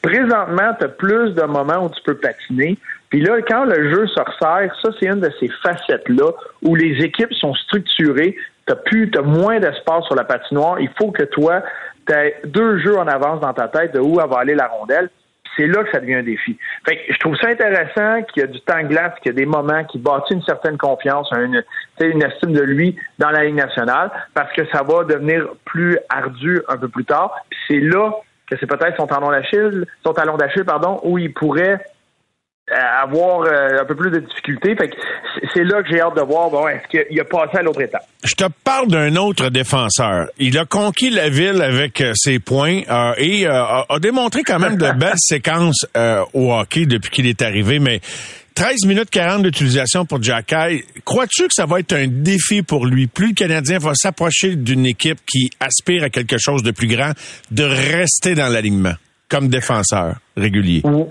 Présentement, tu as plus de moments où tu peux patiner. Puis là, quand le jeu se resserre, ça, c'est une de ces facettes-là où les équipes sont structurées, t'as plus, t'as moins d'espace sur la patinoire. Il faut que toi, tu aies deux jeux en avance dans ta tête de où va aller la rondelle. C'est là que ça devient un défi. Fait que je trouve ça intéressant qu'il y a du temps glace, qu'il y a des moments qui bâtissent une certaine confiance, une, une estime de lui dans la Ligue nationale, parce que ça va devenir plus ardu un peu plus tard. C'est là que c'est peut-être son talon d'Achille, son talon d'Achille, pardon, où il pourrait avoir euh, un peu plus de difficultés. c'est là que j'ai hâte de voir bon, est-ce qu'il a passé à l'autre étape? Je te parle d'un autre défenseur. Il a conquis la ville avec euh, ses points euh, et a démontré quand même de <laughs> belles séquences au hockey depuis qu'il est arrivé, mais 13 minutes 40 d'utilisation pour Jacky. Crois-tu que ça va être un défi pour lui? Plus le Canadien va s'approcher d'une équipe qui aspire à quelque chose de plus grand, de rester dans l'alignement comme défenseur régulier? Euh,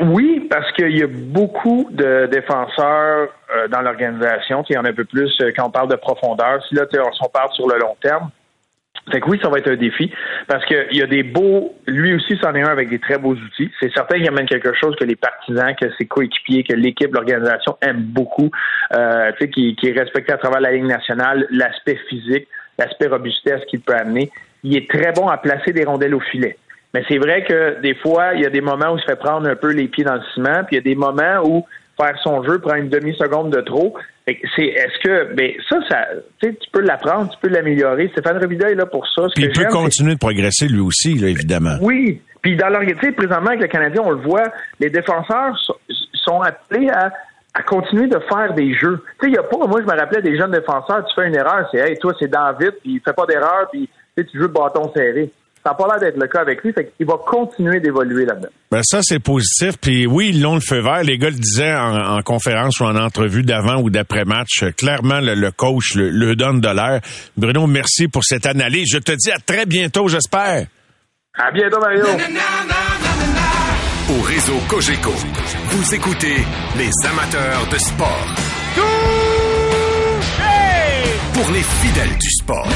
oui, parce qu'il y a beaucoup de défenseurs euh, dans l'organisation. Il y en a un peu plus euh, quand on parle de profondeur. Si là, on parle sur le long terme, Fait que oui, ça va être un défi parce qu'il y a des beaux, lui aussi c'en est un avec des très beaux outils. C'est certain qu'il amène quelque chose que les partisans, que ses coéquipiers, que l'équipe, l'organisation aiment beaucoup, euh, qui, qui est respecté à travers la ligne nationale, l'aspect physique, l'aspect robustesse qu'il peut amener. Il est très bon à placer des rondelles au filet. Mais c'est vrai que des fois, il y a des moments où il se fait prendre un peu les pieds dans le ciment, puis il y a des moments où faire son jeu prend une demi-seconde de trop. C'est est-ce que ben ça, ça tu peux l'apprendre, tu peux l'améliorer. Stéphane Robida est là pour ça. Puis il peut continuer de progresser lui aussi, là, évidemment. Oui. Puis dans l'organisation, présentement avec le Canadien, on le voit, les défenseurs sont appelés à, à continuer de faire des jeux. Tu sais, il y a pas, moi je me rappelais des jeunes défenseurs, tu fais une erreur, c'est hey, toi c'est David, puis il fait pas d'erreur, puis tu joues le bâton serré. Ça n'a pas l'air d'être le cas avec lui, fait qu'il va continuer d'évoluer là-dedans. Ben ça, c'est positif. Puis oui, ils l'ont le feu vert. Les gars le disaient en, conférence ou en entrevue d'avant ou d'après-match. Clairement, le, coach le, donne de l'air. Bruno, merci pour cette analyse. Je te dis à très bientôt, j'espère. À bientôt, Mario. Au réseau Cogeco, vous écoutez les amateurs de sport. Pour les fidèles du sport.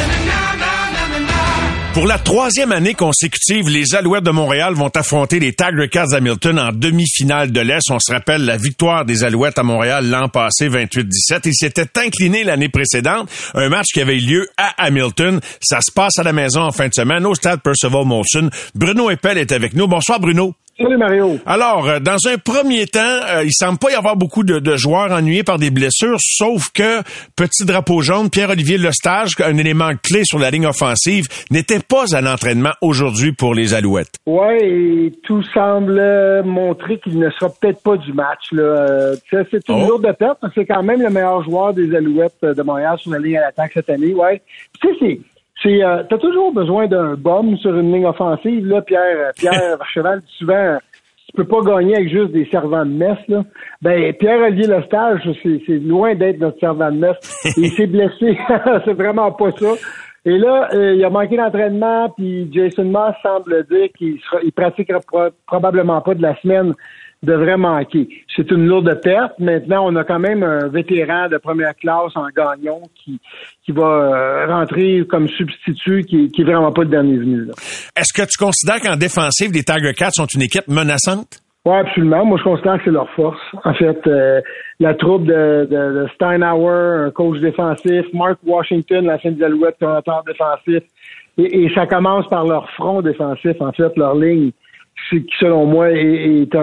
Pour la troisième année consécutive, les Alouettes de Montréal vont affronter les Tiger Cats Hamilton en demi-finale de l'Est. On se rappelle la victoire des Alouettes à Montréal l'an passé, 28-17. Ils s'étaient inclinés l'année précédente. Un match qui avait eu lieu à Hamilton. Ça se passe à la maison en fin de semaine au stade Percival Molson. Bruno Eppel est avec nous. Bonsoir, Bruno. Salut Mario. Alors, euh, dans un premier temps, euh, il semble pas y avoir beaucoup de, joueurs ennuyés par des blessures, sauf que petit drapeau jaune, Pierre-Olivier Lestage, un élément clé sur la ligne offensive, n'était pas à l'entraînement aujourd'hui pour les Alouettes. Ouais, et tout semble montrer qu'il ne sera peut-être pas du match. Là. Euh, c'est une oh. lourde perte, parce que c'est quand même le meilleur joueur des Alouettes de Montréal sur la ligne à l'attaque cette année. Ouais. Tu sais, c'est euh, t'as toujours besoin d'un bum sur une ligne offensive là Pierre euh, Pierre <laughs> Cheval dit souvent tu peux pas gagner avec juste des servants de messe là. Ben Pierre Olivier Lestage c'est c'est loin d'être notre servant de messe. <laughs> Il s'est blessé. <laughs> C'est vraiment pas ça. Et là euh, il a manqué d'entraînement puis Jason Moss semble dire qu'il sera il pratiquera probablement pas de la semaine devrait manquer. C'est une lourde perte. Maintenant, on a quand même un vétéran de première classe en gagnon qui, qui va euh, rentrer comme substitut, qui, qui est vraiment pas le dernier venu. Est-ce que tu considères qu'en défensive, les Tiger Cats sont une équipe menaçante? Oui, absolument. Moi, je considère que c'est leur force. En fait, euh, la troupe de, de, Steinhauer, un coach défensif, Mark Washington, la fin des Alouettes, commentateur défensif, et, et, ça commence par leur front défensif, en fait, leur ligne qui, selon moi, est,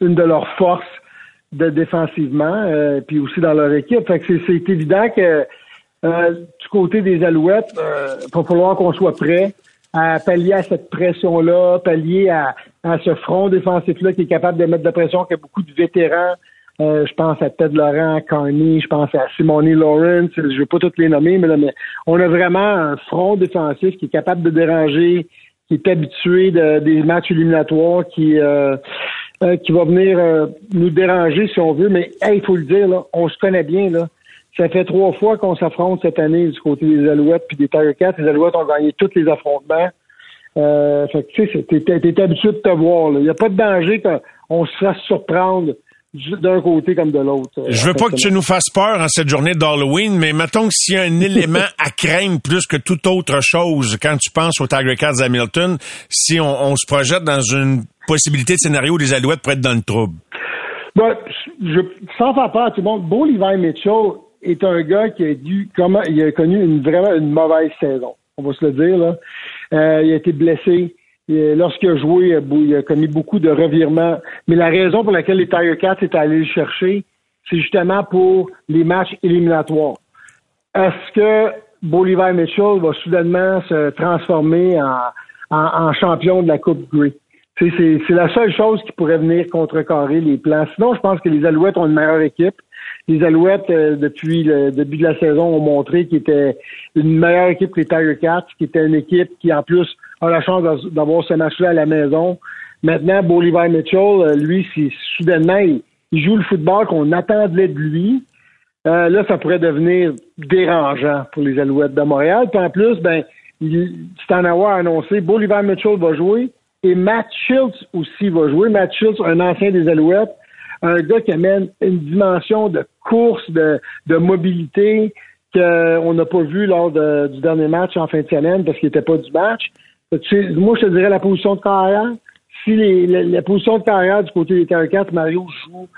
une de leurs forces de défensivement, euh, puis aussi dans leur équipe. Fait que c'est évident que euh, du côté des Alouettes, euh, il va falloir qu'on soit prêt à pallier à cette pression-là, pallier à, ce front défensif-là qui est capable de mettre de la pression, qui a beaucoup de vétérans. je pense à Ted Laurent, Carney, je pense à Simone Lawrence, je ne vais pas toutes les nommer, mais, là, mais on a vraiment un front défensif qui est capable de déranger, qui est habitué de, des matchs éliminatoires, qui euh, euh, qui va venir euh, nous déranger si on veut. Mais il faut le dire, là, on se connaît bien. Là. Ça fait trois fois qu'on s'affronte cette année du côté des Alouettes puis des Tiger Cats. Les Alouettes ont gagné tous les affrontements. Euh, fait que tu sais, t'es, habitué de te voir. Il n'y a pas de danger qu'on se fasse surprendre d'un côté comme de l'autre. Euh, Je veux pas que tu nous fasses peur en cette journée d'Halloween, mais mettons que s'il y a un élément <laughs> à craindre plus que toute autre chose quand tu penses aux Tiger Cats Hamilton, si on, se projette dans une possibilité de scénario où les Alouettes pourraient être dans le trouble. Ben, je, sans faire peur à tout le monde, Beau Levi Mitchell est un gars qui a dû comment il a connu une vraiment une mauvaise saison. On va se le dire là. Euh, il a été blessé. Lorsqu'il a joué, il a commis beaucoup de revirements. Mais la raison pour laquelle les Tiger Cats est allé le chercher, c'est justement pour les matchs éliminatoires. Est-ce que Bolivar Mitchell va soudainement se transformer en, champion de la Coupe Grey? C'est la seule chose qui pourrait venir contrecarrer les plans. Sinon, je pense que les Alouettes ont une meilleure équipe. Les Alouettes, euh, depuis le début de la saison, ont montré qu'ils étaient une meilleure équipe que les Tiger Cats, qui était une équipe qui, en plus, a la chance d'avoir ce match-là à la maison. Maintenant, Bolivar Mitchell, euh, lui, si soudainement il, joue le football qu'on attendait de lui, euh, là, ça pourrait devenir dérangeant pour les Alouettes de Montréal. Puis en plus, ben, Stanawa a annoncé, Bolivar Mitchell va jouer et Matt Schultz aussi va jouer. Matt Schultz, un ancien des Alouettes, un gars qui amène une dimension de course, de, de mobilité, qu'on n'a pas vu lors du dernier match en fin de semaine parce qu'il n'était pas du match. Moi, je te dirais la position de carrière. Si les, la, position de carrière du côté des Terracats, Mario joue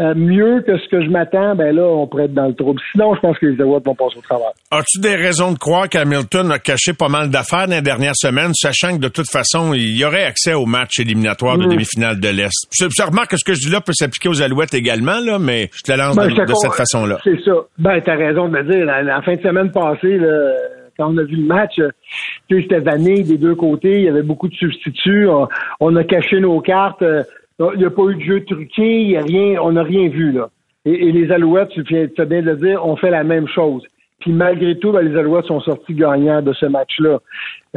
euh, mieux que ce que je m'attends, ben là, on pourrait être dans le trouble. Sinon, je pense que les Alouettes vont passer au travail. As-tu des raisons de croire qu'Hamilton a caché pas mal d'affaires dans les dernières semaines, sachant que de toute façon, il y aurait accès au match éliminatoire de mm. demi-finale de l'Est? Je, remarque que ce que je dis là peut s'appliquer aux Alouettes également, là, mais je te lance ben, de, cette façon-là. C'est ça. Ben, t'as raison de me dire. La, fin de semaine passée, quand on a vu le match, c'était vanné des deux côtés. Il y avait beaucoup de substituts. On, a caché nos cartes. Il n'y a pas eu de jeu truqué, il y a rien, on n'a rien vu, là. Et, les Alouettes, tu viens bien de le dire, ont fait la même chose. Puis malgré tout, ben, les Alouettes sont sortis gagnants de ce match-là.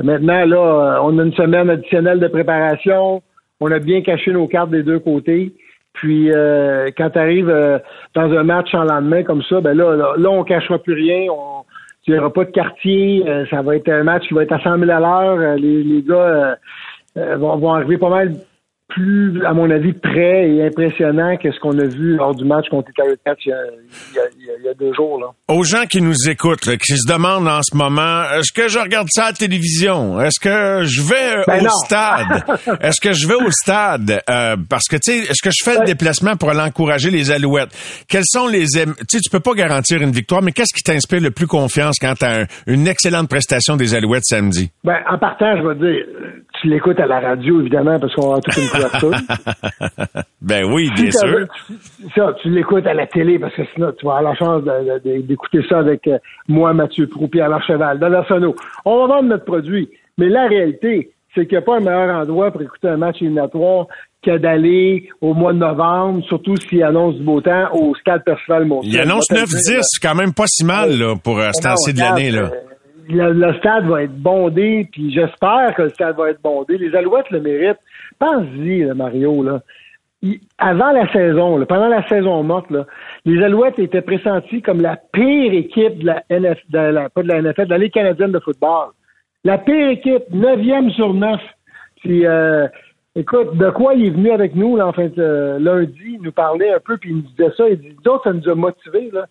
Maintenant, là, on a une semaine additionnelle de préparation. On a bien caché nos cartes des deux côtés. Puis euh, quand tu arrives euh, dans un match en lendemain comme ça, ben là, là, on cachera plus rien. Il n'y aura pas de quartier. Euh, ça va être un match qui va être à 100 000 à l'heure. Les, les, gars vont, vont arriver pas mal plus, à mon avis, prêt et impressionnant que ce qu'on a vu lors du match contre les Cats il, y a, deux jours. Là. Aux gens qui nous écoutent, qui se demandent en ce moment, est-ce que je regarde ça à la télévision? Est-ce que je vais ben au stade? <laughs> est-ce que je vais au stade? Euh, parce que, tu sais, est-ce que je fais le déplacement pour aller encourager les Alouettes? Quels sont les... Tu sais, tu peux pas garantir une victoire, mais qu'est-ce qui t'inspire le plus confiance quand tu as une excellente prestation des Alouettes samedi? Ben, en partant, je vais dire, tu l'écoutes à la radio, évidemment, parce qu'on a toute une <laughs> ben oui, bien sûr. Ça, tu l'écoutes à la télé parce que sinon, tu vas avoir la chance d'écouter ça avec euh, moi, Mathieu Proupi, à Cheval, dans l'arsenal. On va vendre notre produit. Mais la réalité, c'est qu'il n'y a pas un meilleur endroit pour écouter un match éliminatoire que d'aller au mois de novembre, surtout s'il annonce du beau temps, au Stade Percival Monson. Il annonce 9-10, c'est quand même pas si mal là, pour euh, ce temps de l'année. là. Euh, le, stade va être bondé, puis j'espère que le stade va être bondé. Les Alouettes le méritent. Pense-y, Mario, là. avant la saison, pendant la saison morte, les Alouettes étaient pressentis comme la pire équipe de la NF, de la, pas de la NFL, de la Ligue canadienne de football. La pire équipe, neuvième sur neuf. Puis, euh, écoute, de quoi il est venu avec nous, là, en euh, lundi, il nous parlait un peu, puis il nous disait ça. Il dit, d'autres, ça nous a motivés, là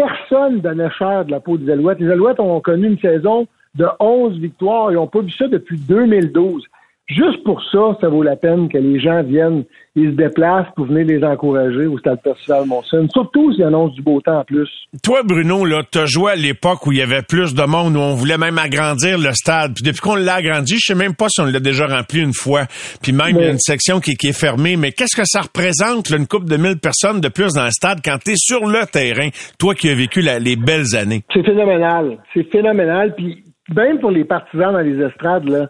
personne donnait cher de la peau des Alouettes. Les Alouettes ont connu une saison de 11 victoires. Ils n'ont pas vu ça depuis 2012. Juste pour ça, ça vaut la peine que les gens viennent, ils se déplacent pour venir les encourager au Stade Percival Monson. Surtout s'ils annoncent du beau temps en plus. Toi, Bruno, là, t'as joué à l'époque où il y avait plus de monde, où on voulait même agrandir le stade. Puis depuis qu'on l'a agrandi, je sais même pas si on l'a déjà rempli une fois. Puis même, il y a une section qui, est fermée. Mais qu'est-ce que ça représente, une coupe de mille personnes de plus dans le stade quand t'es sur le terrain, toi qui as vécu les belles années? C'est phénoménal. C'est phénoménal. Puis même pour les partisans dans les estrades, là,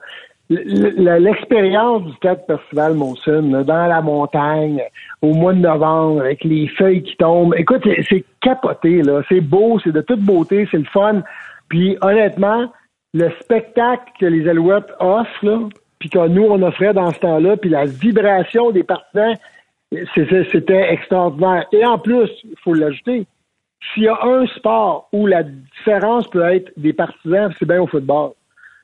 l'expérience du Stade Percival Monson, dans la montagne, au mois de novembre, avec les feuilles qui tombent. Écoute, c'est capoté, là. C'est beau, c'est de toute beauté, c'est le fun. Puis honnêtement, le spectacle que les Alouettes offrent, puis que nous, on offrait dans ce temps-là, puis la vibration des partisans, c'était extraordinaire. Et en plus, il faut l'ajouter, s'il y a un sport où la différence peut être des partisans, c'est bien au football.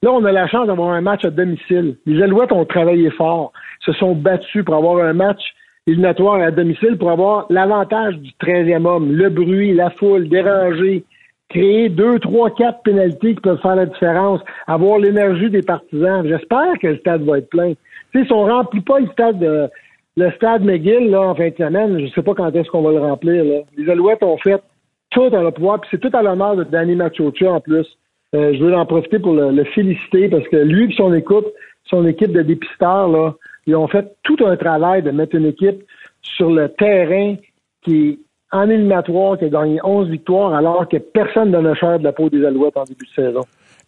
Là, on a la chance d'avoir un match à domicile. Les Alouettes ont travaillé fort, se sont battus pour avoir un match éliminatoire à domicile pour avoir l'avantage du 13e homme, le bruit, la foule, déranger, créer deux, trois, quatre pénalités qui peuvent faire la différence, avoir l'énergie des partisans. J'espère que le stade va être plein. Si on remplit pas le stade de, le stade McGill en fin de semaine, je sais pas quand est-ce qu'on va le remplir. Les Alouettes ont fait tout à leur pouvoir, puis c'est tout à l'honneur de Danny Machocha en plus. Euh, je veux en profiter pour le, féliciter parce que lui et son équipe, son équipe de dépisteurs, là, ils ont fait tout un travail de mettre une équipe sur le terrain qui est en éliminatoire, qui a gagné 11 victoires, alors que personne ne cher de la peau des Alouettes en début de saison.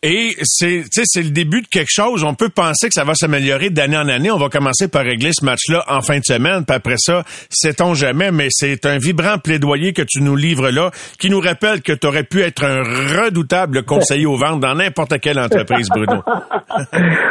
Et c'est, c'est le début de quelque chose. On peut penser que ça va s'améliorer d'année en année. On va commencer par régler ce match-là en fin de semaine. Puis après ça, sait-on jamais, mais c'est un vibrant plaidoyer que tu nous livres là, qui nous rappelle que tu aurais pu être un redoutable conseiller aux ventes dans n'importe quelle entreprise, Bruno. <laughs>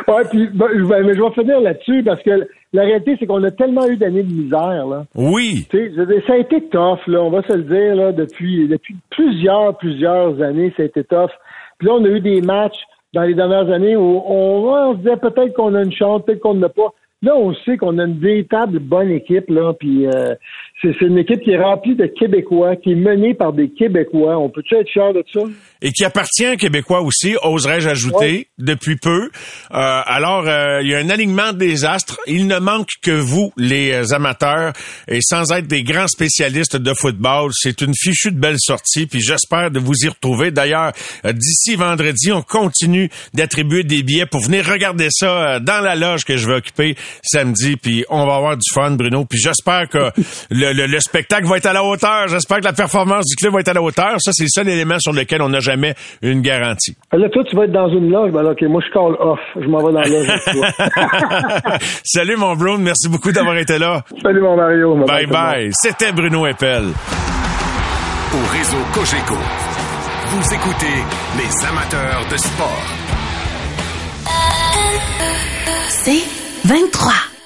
ouais, puis ben, mais je vais finir là-dessus parce que la réalité, c'est qu'on a tellement eu d'années de misère. Là. Oui. ça a été tough, là, on va se le dire, là, depuis, depuis plusieurs, plusieurs années, ça a été tough. Puis là, on a eu des matchs dans les dernières années où on, se disait peut-être qu'on a une chance, peut-être qu'on n'a pas. Là, on sait qu'on a une véritable bonne équipe, là, puis euh, c'est une équipe qui est remplie de Québécois, qui est menée par des Québécois. On peut-tu être fier de ça? Et qui appartient à Québécois aussi, oserais-je ajouter, depuis peu. Euh, alors, euh, il y a un alignement des astres. Il ne manque que vous, les amateurs, et sans être des grands spécialistes de football, c'est une fichue de belle sortie, puis j'espère de vous y retrouver. D'ailleurs, euh, d'ici vendredi, on continue d'attribuer des billets pour venir regarder ça dans la loge que je vais occuper samedi, puis on va avoir du fun, Bruno. Puis j'espère que le, le, spectacle va être à la hauteur. J'espère que la performance du club va être à la hauteur. Ça, c'est le seul élément sur lequel on a jamais une garantie. Là, toi, tu vas être dans une loge. Ben, OK, moi, je call off. Je m'en vais dans la loge <laughs> Salut, mon Bruno. Merci beaucoup d'avoir été là. Salut, mon Mario. Bye bye. C'était Bruno Eppel. Au réseau Cogeco, vous écoutez les amateurs de sport. C'est 23.